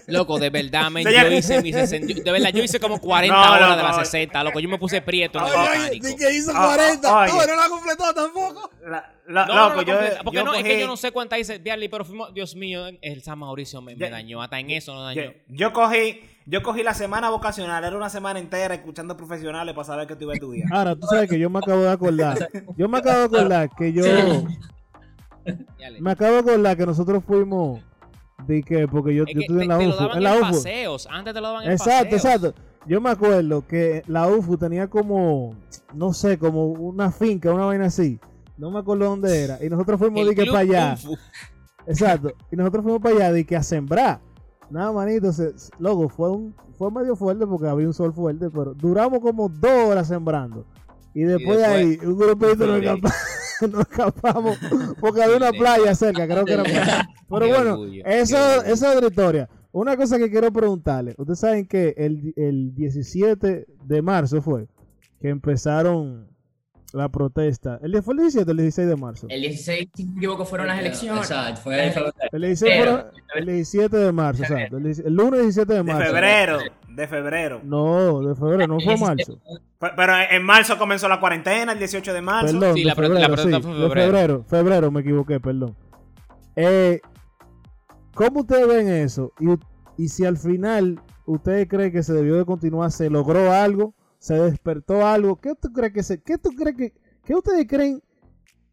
Loco, de verdad, men, yo hice mis 60, yo- de verdad, yo hice como 40 No, horas loco, de las oye. 60, loco, yo me puse prieto Oye, di que hizo Ah, 40. oye. no, no la completó tampoco. La- la- No, no, loco, no, yo, porque yo no, es que cogí- yo no sé cuántas hice, Diarly, pero fuimos, Dios mío, el San Mauricio me, me dañó, hasta en eso no yo, dañó. yo cogí, yo cogí la semana vocacional, era una semana entera escuchando profesionales para saber que tú ibas a estudiar. Ahora, tú sabes que yo me acabo de acordar. Yo me acabo de acordar que yo. Me acabo de acordar que nosotros fuimos. De que, porque yo, Es yo que estuve te, en la te lo UFU. daban En la en UFU. paseos, antes te lo daban en Exacto, paseos. exacto. Yo me acuerdo que la UFU tenía como, no sé, como una finca, una vaina así. No me acuerdo dónde era. Y nosotros fuimos de que para allá. (laughs) Exacto. Y nosotros fuimos para allá de que a sembrar. Nada, manito. Se, loco, fue, un, fue medio fuerte porque había un sol fuerte, pero duramos como dos horas sembrando. Y después, de ahí, un grupito nos, (laughs) (laughs) nos escapamos porque había una playa cerca, creo que era playa. (laughs) Pero bueno, orgullo. eso es otra historia. Una cosa que quiero preguntarle. Ustedes saben que el, el 17 de marzo fue que empezaron la protesta. ¿El, ¿Fue el 17 o el 16 de marzo? El 16, si no me equivoco, fueron las elecciones. Exacto, fue febrero. El 16 Pero- fueron- el 17 de marzo, exacto. El, 16 el lunes 17 de De marzo. febrero, de febrero. No, de febrero, no fue marzo. Pe- Pero en marzo comenzó la cuarentena, el 18 de marzo. Perdón, Sí, de la febrero, protesta sí, fue en de febrero. febrero. Febrero, me equivoqué, perdón. Eh, ¿Cómo ustedes ven eso? Y, y si al final ustedes creen que se debió de continuar, se logró algo, se despertó algo, ¿qué tú crees que se, qué tú crees que, qué ustedes creen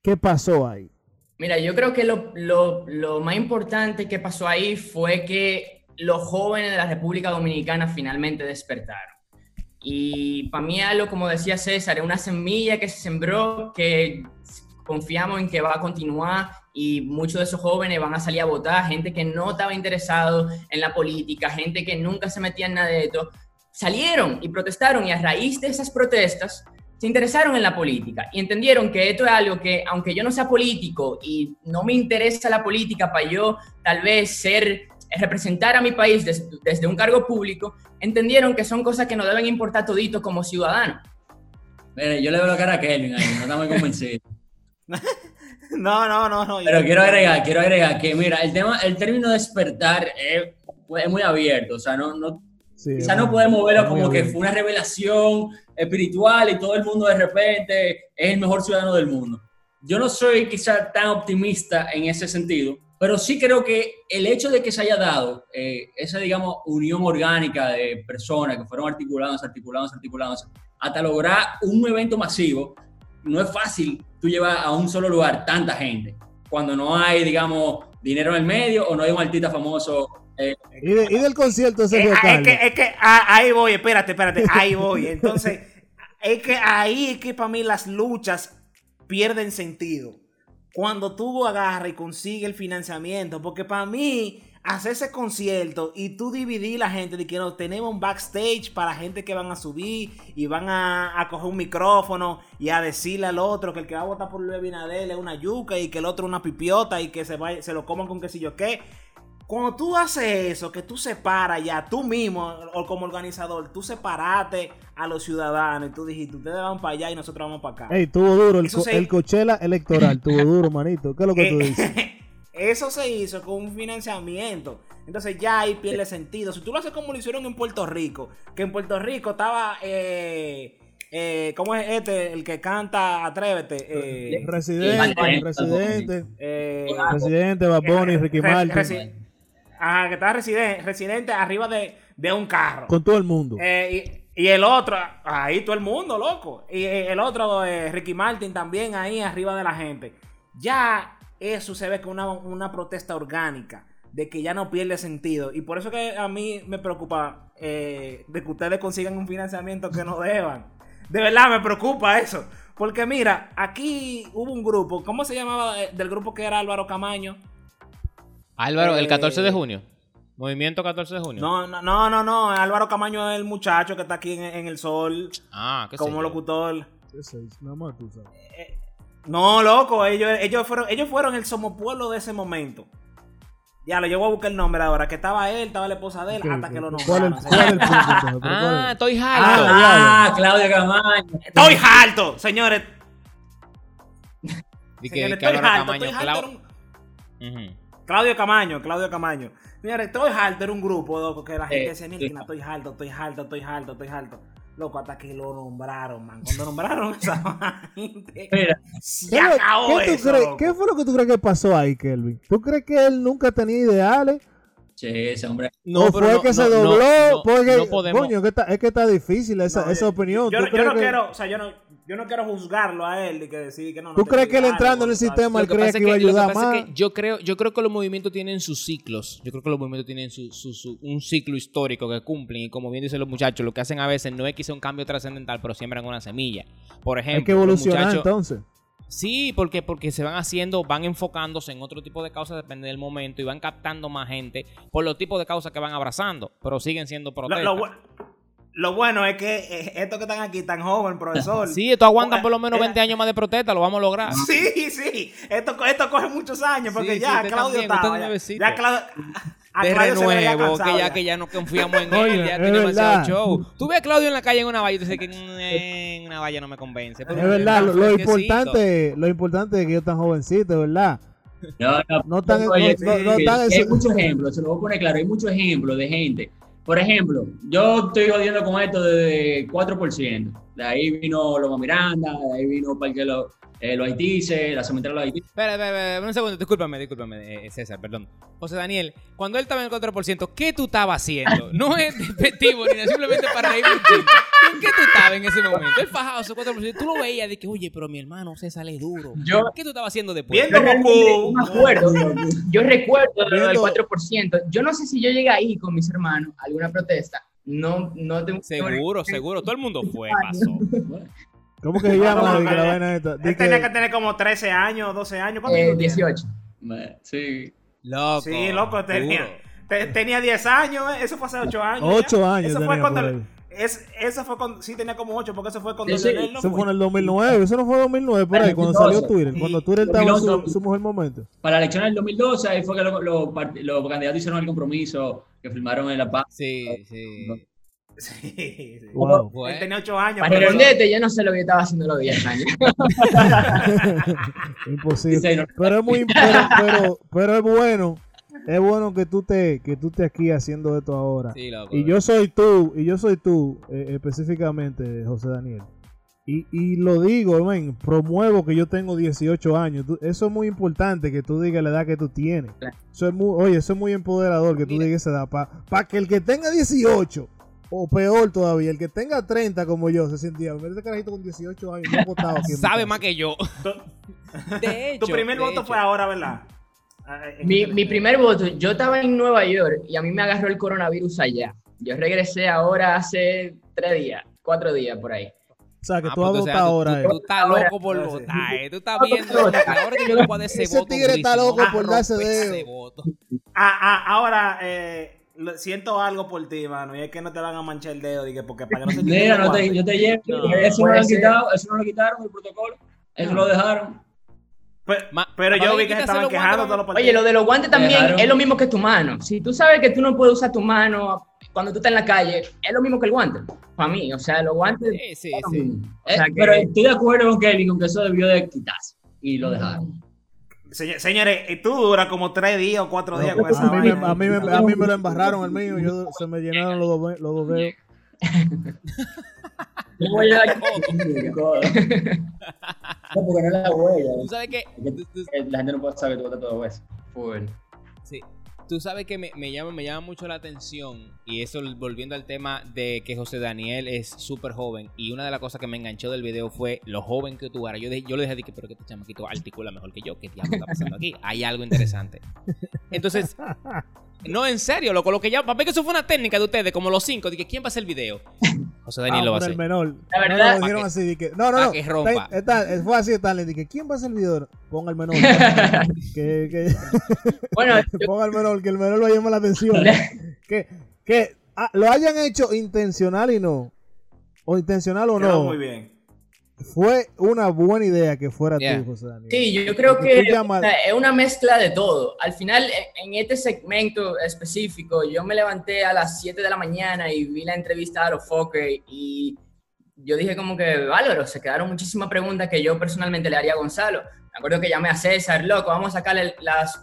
que pasó ahí? Mira, yo creo que lo, lo- lo más importante que pasó ahí fue que los jóvenes de la República Dominicana finalmente despertaron. Y para mí algo, como decía César, es una semilla que se sembró, que confiamos en que va a continuar y muchos de esos jóvenes van a salir a votar, gente que no estaba interesado en la política, gente que nunca se metía en nada de esto, salieron y protestaron y a raíz de esas protestas se interesaron en la política y entendieron que esto es algo que, aunque yo no sea político y no me interesa la política para yo tal vez ser, representar a mi país des- desde un cargo público, entendieron que son cosas que nos deben importar todito como ciudadanos. Mire, yo le veo la cara a Kelvin ahí, no está muy convencido. (laughs) No, no, no, no. Pero yo- quiero agregar, quiero agregar que, mira, el tema, el término despertar es, es muy abierto, o sea, no, no, Sí, no podemos verlo como que abierto. fue una revelación espiritual y todo el mundo de repente es el mejor ciudadano del mundo. Yo no soy quizá tan optimista en ese sentido, pero sí creo que el hecho de que se haya dado eh, esa, digamos, unión orgánica de personas que fueron articuladas, articuladas, articuladas, hasta lograr un evento masivo, no es fácil tú llevar a un solo lugar tanta gente cuando no hay, digamos, dinero en el medio o no hay un artista famoso. Eh, Y, de- y del concierto de Eh, ah, es que, es que ah, ahí voy, espérate, espérate, ahí voy. Entonces, (laughs) es que ahí es que para mí las luchas pierden sentido. Cuando tú agarras y consigues el financiamiento, porque para mí hacer ese concierto y tú dividir la gente de que no tenemos un backstage para gente que van a subir y van a, a coger un micrófono y a decirle al otro que el que va a votar por Luis Abinader es una yuca y que el otro una pipiota y que se, vaya, se lo coman con qué sé yo qué. Cuando tú haces eso, que tú separas ya tú mismo, o como organizador, tú separaste a los ciudadanos y tú dijiste, ustedes van para allá y nosotros vamos para acá. Ey, tuvo duro el, co- se- el Coachella electoral, tuvo (laughs) duro, manito. ¿Qué es lo que tú dices? (laughs) eso se hizo con un financiamiento. Entonces ya ahí pierde sentido. Si tú lo haces como lo hicieron en Puerto Rico, que en Puerto Rico estaba, eh, eh, ¿cómo es este? El que canta Atrévete. Eh, Residente, residente, eh, residente, Bad Bunny, Ricky Re- Martin, resi- Ajá, que estaba residente, residente arriba de, de un carro. con todo el mundo. Eh, y, y el otro, ahí todo el mundo, loco. Y eh, el otro, eh, Ricky Martin, también ahí arriba de la gente. Ya eso se ve como una, una protesta orgánica, de que ya no pierde sentido. Y por eso que a mí me preocupa eh, de que ustedes consigan un financiamiento que no deban. De verdad me preocupa eso. Porque mira, aquí hubo un grupo, ¿cómo se llamaba del grupo que era Álvaro Camaño? Álvaro, el Eh, 14 de junio. Movimiento 14 de junio. No, no, no, no, no. Álvaro Camaño es el muchacho que está aquí en, en el sol Ah, qué como locutor. ¿Qué? Nada más tú sabes. No, loco, ellos, ellos fueron, ellos fueron el somopueblo de ese momento. Ya, lo llevo a buscar el nombre ahora, que estaba él, estaba la esposa de él, hasta que lo ¿Cuál es el- nombraron. cuál es el punto Ah, es? estoy Ah, harto. Ah, Claudia Camaño. Estoy harto, señores. Di que, señores, que estoy harto, Camaño, estoy harto. Clau-. Claudio Camaño, Claudio Camaño. Señores, estoy harto, era un grupo, loco, que la gente Eh, decía, mira, estoy harto, estoy harto, estoy harto, estoy harto. Loco, hasta que lo nombraron, man. Cuando nombraron a esa (laughs) gente, Mira, se ¿Qué, lo- acabó qué tú eso, crees- loco. qué fue lo que tú crees que pasó ahí, Kelvin? ¿Tú crees que él nunca tenía ideales? che, ese hombre. No, pero fue no- que se no- no- dobló. no- porque, no podemos- coño, que está- es que está difícil esa, No, esa yo- opinión. Yo, ¿Tú yo crees no que- quiero, o sea, yo no, yo no quiero juzgarlo a él y que decir que no. no ¿Tú crees que él entrando en el sistema él Lo que creía que es iba a que- lo que ayudar más? es que yo creo, yo creo que los movimientos tienen sus ciclos. Yo creo que los movimientos tienen su, su- su- un ciclo histórico que cumplen. Y como bien dicen los muchachos, lo que hacen a veces no es que sea un cambio trascendental, pero siembran una semilla. Por ejemplo, Hay que los evolucionar muchachos- entonces. Sí, porque, porque se van haciendo, van enfocándose en otro tipo de causas, depende del momento, y van captando más gente por los tipos de causas que van abrazando, pero siguen siendo Lo, protestas. lo bu- lo bueno es que eh, estos que están aquí tan joven, profesor. (laughs) Sí, esto aguantan por lo menos Eh, 20 años más de protesta, lo vamos a lograr. (laughs) Sí, sí. Esto, esto coge muchos años porque Sí, sí, ya usted Claudio también, estaba. Ya, ya Claudio. A de renuevo, que ya, que ya no confiamos en (laughs) Oye, él, ya es tiene demasiado show. Tú ves a Claudio en la calle en una valla y tú dices que "Mm, una valla no me convence. pero Es verdad, lo, lo fresquecito". importante, lo importante es que ellos tan jovencitos, ¿verdad? No, no, No tan- no- no- no sí, tan hay muchos ejemplos, se lo voy a poner claro, hay muchos ejemplos de gente. Por ejemplo, yo estoy jodiendo con esto de 4%. De ahí vino Loma Miranda, de ahí vino Parque Los, eh, los Haitises, la cementera de los Haitises. Espera, espera, espera, un segundo, discúlpame, discúlpame, eh, César, perdón. José Daniel, cuando él estaba en el 4%, ¿qué tú estabas haciendo? (laughs) No es despectivo, ni simplemente para reírme un. ¿En qué tú estabas en ese momento? Él fajado su 4%, tú lo veías de que, oye, pero mi hermano César es duro. Yo- ¿Qué tú estabas haciendo después? Viendo Yo no acuerdo. Yo recuerdo lo del Viendo- 4%. Yo no sé si yo llegué ahí con mis hermanos a alguna protesta. No, no tengo Seguro, seguro, todo el mundo fue, pasó. ¿Cómo que se llama no, la vaina esta? De Él tenía que- tener como 13 años, 12 años. ¿Cuántos Eh, años tiene? 18. Me- Sí. Loco. Sí, loco, tenía, te- tenía 10 años, eh, eso fue hace 8 años. Ocho ya. años Eso fue cuando. Es, eso fue cuando. Sí, tenía como 8, porque eso fue cuando Sí, sí. Eso fue. en el 2009, eso no fue 2009 por ahí, cuando 2012. salió Twitter, Sí, cuando Twitter estaba en su, 2011. su mejor momento. Para la elección del 2012, ahí fue que los, los part- los candidatos hicieron el compromiso que firmaron en La Paz. Sí, sí. (laughs) Sí, sí. Wow. Él tenía 8 años. Para pero- responderte, yo no sé lo que estaba haciendo a los 10 años. (laughs) Imposible. Pero es muy pero, pero, pero es bueno. Es bueno que tú te que tú estés aquí haciendo esto ahora. Sí, loco. Y yo soy tú, y yo soy tú eh, específicamente, José Daniel. Y, y lo digo, men, promuevo que yo tengo 18 años. Tú- eso es muy importante que tú digas la edad que tú tienes. Eso es muy, oye, eso es muy empoderador que tú Mira. digas esa edad. Para que el que tenga 18, o peor todavía, el que tenga 30 como yo, se sentía, este carajito con 18 años, no ha votado (laughs) Sabe casa". más que yo. (laughs) De hecho. Tu primer voto hecho. fue ahora, ¿verdad? Ah, Mi, mi primer voto, yo estaba en Nueva York y a mí me agarró el coronavirus allá. Yo regresé ahora hace tres días, cuatro días por ahí. O sea, que Ah, tú vas a pues, o sea, votar tú- ahora. Tú, eh. tú estás loco por Ahora sí. votar, eh. Tú estás viendo que ahora que yo le puedo dar ese, Ese voto tigre está loco por darse ese dedo. voto. Ah, ah, ahora, eh, siento algo por ti, mano. Y es que no te van a manchar el dedo. Dije, porque para que no se Mira, no te, yo te llevo. No. eso no lo han quitado, eso no lo quitaron el protocolo. Eso lo dejaron. Ma- pero yo mí vi que se estaban los quejando todos los Oye, partidos. lo de los guantes también Dejaron- es lo mismo que tu mano. Si tú sabes que tú no puedes usar tu mano cuando tú estás en la calle, es lo mismo que el guante. Para mí, o sea, los guantes. Sí, sí, sí. O Eh, sea, que- Pero estoy de acuerdo con Kelvin con que eso debió de quitarse. Y lo dejaron. Señor- señores, y tú duras como tres días o cuatro días con A esa mí, me, vaina. a, mí me, a mí me lo (laughs) embarraron el mío, yo, se me llenaron los dos, los dos (laughs) dedos. Yo voy a (laughs) (laughs) dar codo. No, porque no es la huella. Tú sabes que La gente no puede saber que tú votas todo eso. Full. Sí. Tú sabes que me, me llama, me llama mucho la atención, y eso volviendo al tema de que José Daniel es súper joven, y una de las cosas que me enganchó del video fue lo joven que tú eras. Yo, dije- yo le dije, a Dicky, pero que este chamaquito articula mejor que yo, ¿qué diablo está pasando aquí? Hay algo interesante. Entonces, No, en serio, loco. Lo que ya. Papá, que eso fue una técnica de ustedes, como los cinco. De que quién va a hacer el video. José Daniel Ah, lo va a hacer. el menor. La No, verdad- lo dijeron así. de que- no, no, no. que rompa. Está- está- fue así, Stanley. Dije, ¿quién va a hacer el video? Ponga el menor. (laughs) que, que, (laughs) Bueno, (laughs) ponga el menor, que el menor lo llama la atención. que que ah, lo hayan hecho intencional y no. O intencional o Quedó no. muy bien. Fue una buena idea que fuera Yeah. tú, José Daniel. Sí, yo creo Porque que llamas- o sea, es una mezcla de todo. Al final, en este segmento específico, yo me levanté a las 7 de la mañana y vi la entrevista a los Fokker y yo dije como que, Válvaro, se quedaron muchísimas preguntas que yo personalmente le haría a Gonzalo. Me acuerdo que llamé a César, loco, vamos a sacarle las...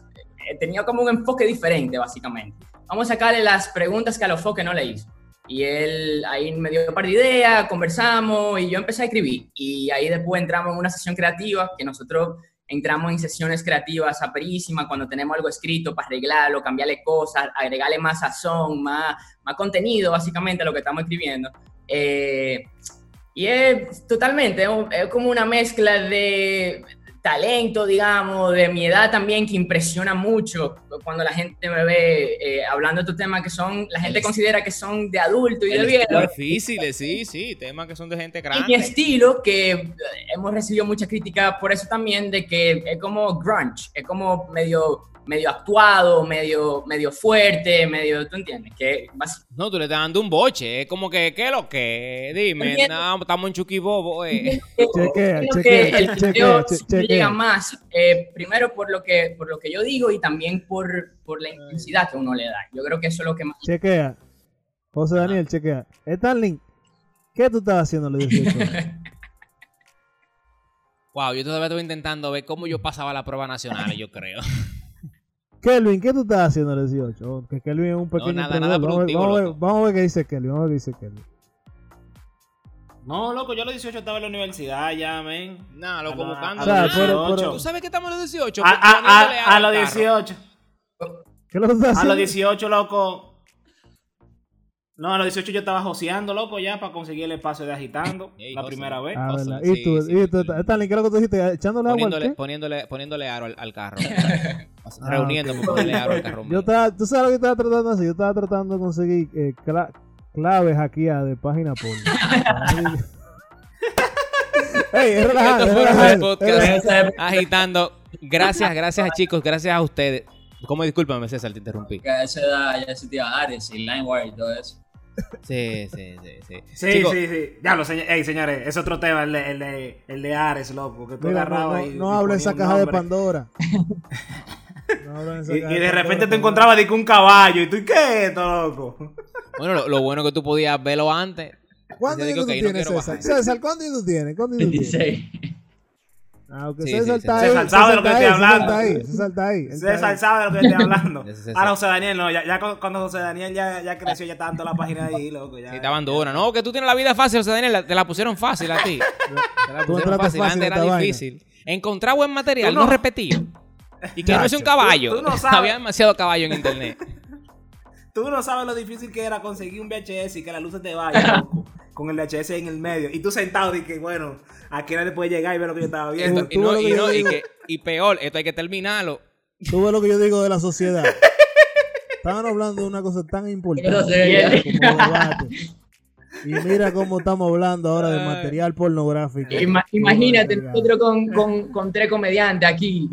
eh, Tenía como un enfoque diferente, básicamente. Vamos a sacarle las preguntas que a los Fokker no le hizo. Y él ahí me dio un par de ideas, conversamos y yo empecé a escribir. Y ahí después entramos en una sesión creativa, que nosotros entramos en sesiones creativas aperísimas cuando tenemos algo escrito para arreglarlo, cambiarle cosas, agregarle más sazón, más, más contenido, básicamente, a lo que estamos escribiendo. Eh, y es totalmente, es como una mezcla de talento, digamos, de mi edad también, que impresiona mucho cuando la gente me ve eh, hablando de estos temas que son, la gente considera que son de adulto y de viejo. Difíciles, sí, sí. Temas que son de gente Y mi grande. estilo, que eh, hemos recibido mucha crítica por eso también, de que es como grunge, es como medio, medio actuado, medio, medio fuerte, medio, ¿tú entiendes? Que No, tú le estás dando un boche. Es como que, ¿qué es lo que? Dime, no, estamos en Chucky Bobo, eh. (laughs) Chequea, creo chequea, que el chequea, llega más, eh, primero por lo, que, por lo que yo digo y también por, por la intensidad que uno le da. Yo creo que eso es lo que más... Chequea. José Daniel, chequea. Stanley, ¿qué tú estabas haciendo los 18? (laughs) Wow, yo todavía estoy intentando ver cómo yo pasaba la prueba nacional, yo creo. (laughs) Kelvin, ¿qué tú estabas haciendo a los 18? Oh, que Kelvin es un pequeño nada, perdedor. nada vamos, a ver, productivo, vamos, a ver, vamos a ver qué dice Kelvin. Vamos a ver qué dice Kelvin. No, loco, yo a los 18 estaba en la universidad ya, men. Nah, loco, A la- buscando. O sea, Ah, pero- pero- ¿Tú sabes que estamos a los 18? A, a- a- a los carro. 18. ¿Qué lo estás A haciendo? los 18, loco. No, a los 18 yo estaba joseando, loco, ya para conseguir el espacio de agitando. Ey, la primera vez. Ah, Cosas, verdad. sí, ¿Y tú, sí, y tú, sí. Stanley, qué es lo que tú dijiste? ¿Echándole agua al Poniéndole, qué? poniéndole, poniéndole aro al, al carro. (laughs) Ah, Reuniéndome, ok. ponerle aro al carro. Yo estaba, ¿Tú sabes lo que estaba tratando de hacer? Yo estaba tratando de conseguir eh, cla- claves aquí a de página porno. (laughs) (laughs) Ey, es relajado, Esto es fue relajado. el podcast. Agitando. Gracias, gracias a chicos, gracias a ustedes. ¿Cómo discúlpame, César, te interrumpí? Que a esa edad ya existía Ares y LimeWire y todo eso. Sí, sí, sí, sí. Sí, Chicos, sí, sí. Ya lo señores. Ey, señores, es otro tema, el de, el de, el de Ares, loco. Que tú Mira, no, agarrabas no, y- no y hablo de ponías esa caja de. Pandora. (laughs) No hablo esa Y, caja y de repente te encontrabas de un caballo. ¿Y tú qué es esto, loco? (laughs) Bueno, lo, lo bueno que tú podías verlo antes. ¿Cuántos años tú no tienes, César? César. ¿Cuántos años tú tienes? 26. Ah, ok. Sí, César sí, está sí. ahí. César sabe de lo que estoy hablando. (laughs) César está ahí. ahí. sabe de lo que estoy hablando. Ahora José Daniel no. Ya, ya cu- cuando José Daniel ya, ya creció, ya estaba en toda la página de ahí, loco. Ya, Sí, estaban duras. No, que tú tienes la vida fácil, José Daniel, la- te la pusieron fácil a ti. (laughs) Te la pusieron fácil, antes era difícil. Encontrar buen material, no, no- repetido. (laughs) Y que no es un caballo. Tú- tú no sabes. Había demasiado caballo en internet. Tú no sabes lo difícil que era conseguir un VHS y que la luz se te vaya, loco, con el VHS en el medio. Y tú sentado y que, bueno, aquí nadie puede llegar y ver lo que yo estaba viendo. esto- y no- no- que- peor, esto hay que terminarlo. Tú ves lo que yo digo de la sociedad. (laughs) Estaban hablando de una cosa tan importante como debate. Y mira cómo estamos hablando ahora de material pornográfico. Ima- imagínate, nosotros con, con, con tres comediantes aquí.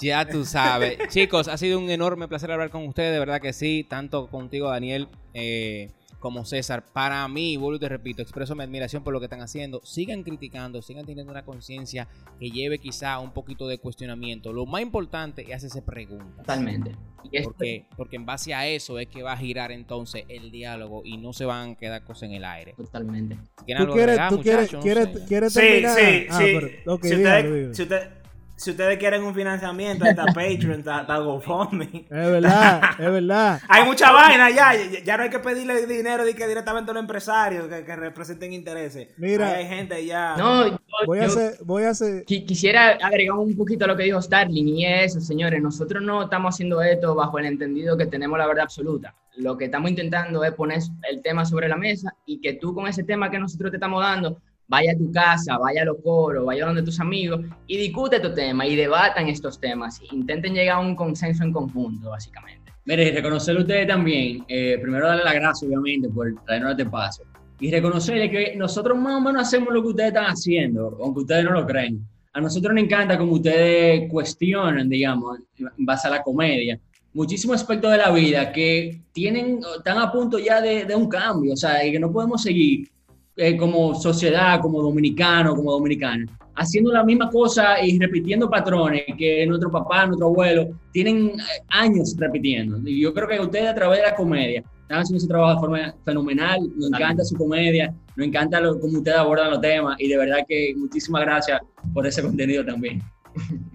Ya tú sabes. Chicos, ha sido un enorme placer hablar con ustedes, de verdad que sí, tanto contigo, Daniel, eh, como César. Para mí, vuelvo y te repito, expreso mi admiración por lo que están haciendo. Sigan criticando, sigan teniendo una conciencia que lleve quizá un poquito de cuestionamiento. Lo más importante es hacerse preguntas. Totalmente. Y Porque, porque en base a eso es que va a girar entonces el diálogo y no se van a quedar cosas en el aire. Totalmente. ¿Tú quieres, tú quieres, quieres, quieres Sí, terminar? sí, Ah, sí. pero, si, dígalo. si, usted- si ustedes quieren un financiamiento, está (laughs) Patreon, está, está GoFundMe. Es verdad, es verdad. (laughs) Hay mucha vaina ya, ya, no hay que pedirle dinero de que directamente a los empresarios que, que representen intereses. Mira. Ahí hay gente ya. No, yo- Voy a hacer, voy a hacer, Qui- Quisiera agregar un poquito a lo que dijo Starling y es eso, señores, nosotros no estamos haciendo esto bajo el entendido que tenemos la verdad absoluta. Lo que estamos intentando es poner el tema sobre la mesa y que tú con ese tema que nosotros te estamos dando vaya a tu casa, vaya a los coros, vaya donde tus amigos y discute estos temas y debatan estos temas. Intenten llegar a un consenso en conjunto, básicamente. Mire, y reconocerle a ustedes también, eh, primero darle las gracias, obviamente, por traernos este paso. Y reconocerle que nosotros más o menos hacemos lo que ustedes están haciendo, aunque ustedes no lo creen. A nosotros nos encanta como ustedes cuestionan, digamos, en base a la comedia, muchísimos aspectos de la vida que tienen, están a punto ya de, de un cambio, o sea, y que no podemos seguir eh, como sociedad, como dominicano, como dominicana, haciendo la misma cosa y repitiendo patrones que nuestro papá, nuestro abuelo tienen eh, años repitiendo. Y yo creo que ustedes a través de la comedia están haciendo su trabajo de forma fenomenal, nos encanta su comedia, nos encanta lo, cómo ustedes abordan los temas y de verdad que muchísimas gracias por ese contenido también. (laughs)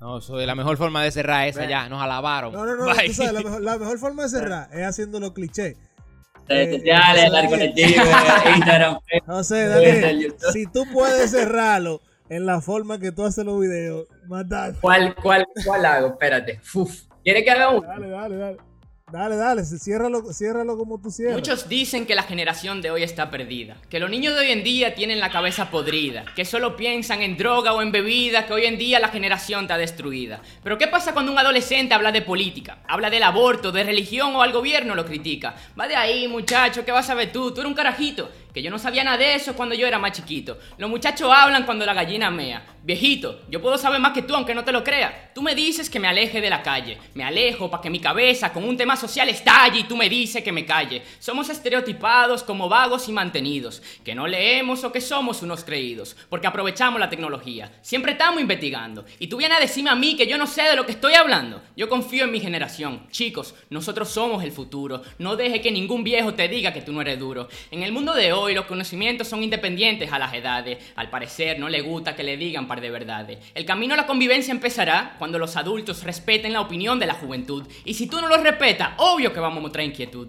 No, eso es la mejor forma de cerrar esa ya. Nos alabaron. No, no, no. Bye. tú sabes, la, mejor, la mejor forma de (laughs) cerrar es haciendo los clichés. Redes Eh, sociales, eh, eh, colectivo, (laughs) Instagram, No sé, Daniel, si tú puedes cerrarlo en la forma que tú haces los videos, mata. ¿Cuál, cuál, cuál hago? Espérate. Uf. ¿Quieres que haga uno? Dale, dale, dale. Dale, dale, ciérralo, ciérralo como tú cierras. Muchos dicen que la generación de hoy está perdida, que los niños de hoy en día tienen la cabeza podrida, que solo piensan en droga o en bebida, que hoy en día la generación está destruida. Pero ¿qué pasa cuando un adolescente habla de política? Habla del aborto, de religión o al gobierno lo critica. Va de ahí, muchacho, ¿qué vas a saber tú? Tú eres un carajito. Que yo no sabía nada de eso cuando yo era más chiquito. Los muchachos hablan cuando la gallina mea. Viejito, yo puedo saber más que tú aunque no te lo creas. Tú me dices que me aleje de la calle. Me alejo para que mi cabeza con un tema social estalle y tú me dices que me calle. Somos estereotipados como vagos y mantenidos. Que no leemos o que somos unos creídos. Porque aprovechamos la tecnología. Siempre estamos investigando. Y tú vienes a decirme a mí que yo no sé de lo que estoy hablando. Yo confío en mi generación. Chicos, nosotros somos el futuro. No deje que ningún viejo te diga que tú no eres duro. En el mundo de hoy los conocimientos son independientes a las edades. Al parecer no le gusta que le digan par de verdades. El camino a la convivencia empezará cuando los adultos respeten la opinión de la juventud. Y si tú no lo respetas, obvio que vamos a mostrar inquietud.